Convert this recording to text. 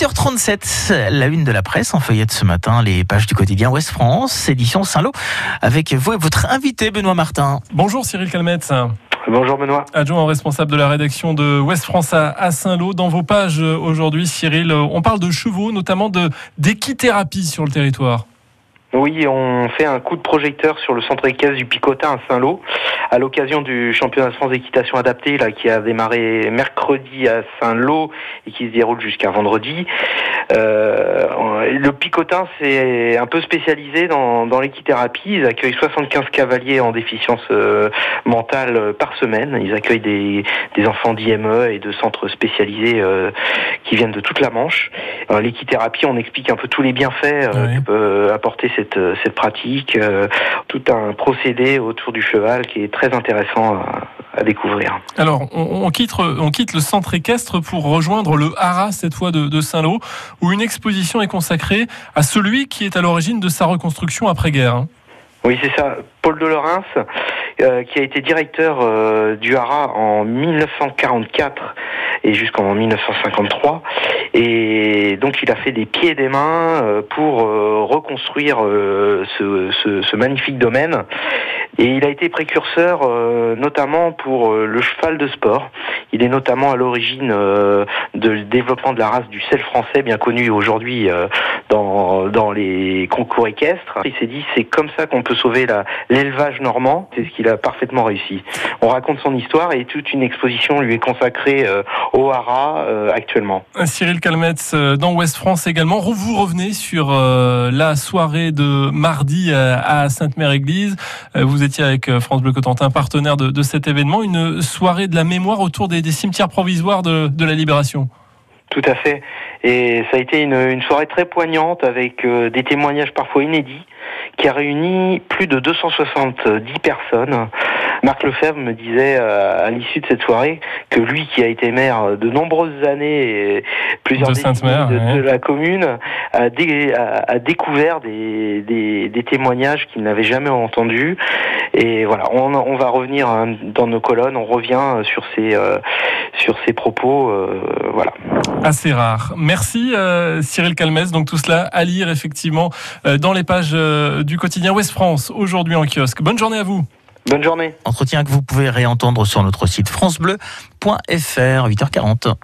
8h37, la une de la presse en feuillette ce matin, les pages du quotidien Ouest France, édition Saint-Lô, avec vous et votre invité Benoît Martin. Bonjour Cyril Calmetz. Bonjour Benoît. Adjoint responsable de la rédaction de Ouest France à Saint-Lô. Dans vos pages aujourd'hui, Cyril, on parle de chevaux, notamment de d'équithérapie sur le territoire. Oui, on fait un coup de projecteur sur le centre équestre du Picotin à Saint-Lô à l'occasion du championnat de France d'équitation adaptée là qui a démarré mercredi à Saint-Lô et qui se déroule jusqu'à vendredi. Euh, le Picotin c'est un peu spécialisé dans, dans l'équithérapie. Ils accueillent 75 cavaliers en déficience euh, mentale par semaine. Ils accueillent des, des enfants d'IME et de centres spécialisés euh, qui viennent de toute la Manche. L'équithérapie, on explique un peu tous les bienfaits euh, que peut apporter cette, cette pratique, tout un procédé autour du cheval qui est très intéressant à, découvrir. Alors, on, on, quitte, on quitte le centre équestre pour rejoindre le Haras, cette fois de, de Saint-Lô, où une exposition est consacrée à celui qui est à l'origine de sa reconstruction après-guerre. Hein. Oui, c'est ça. Paul de euh, qui a été directeur euh, du Haras en 1944 et jusqu'en 1953. Et donc il a fait des pieds et des mains euh, pour euh, reconstruire euh, ce, magnifique domaine. Et il a été précurseur notamment pour le cheval de sport. Il est notamment à l'origine de développement de la race du sel français, bien connu aujourd'hui dans, dans les concours équestres. Il s'est dit c'est comme ça qu'on peut sauver l'élevage normand. C'est ce qu'il a parfaitement réussi. On raconte son histoire et toute une exposition lui est consacrée au Haras actuellement. Cyril Calmetz dans Ouest France également. Vous revenez sur euh, la soirée de mardi à Sainte-Mère-Église. Étiez avec France Bleu Cotentin, partenaire de, cet événement, une soirée de la mémoire autour des, cimetières provisoires de, la Libération. Tout à fait. Et ça a été une, une soirée très poignante avec euh, des témoignages parfois inédits qui a réuni plus de 270 personnes. Marc Lefebvre me disait euh, à l'issue de cette soirée que lui, qui a été maire de nombreuses années et plusieurs de, de, ouais. de, la commune, a, dé, a, a découvert des, des, des témoignages qu'il n'avait jamais entendus. Et voilà, on, on, va revenir dans nos colonnes, on revient sur ces, euh, sur ces propos. Euh, voilà. Assez rare. Merci euh, Cyril Calmès. Donc tout cela à lire effectivement euh, dans les pages du quotidien Ouest France aujourd'hui en kiosque. Bonne journée à vous. Bonne journée. Entretien que vous pouvez réentendre sur notre site francebleu.fr 8h40.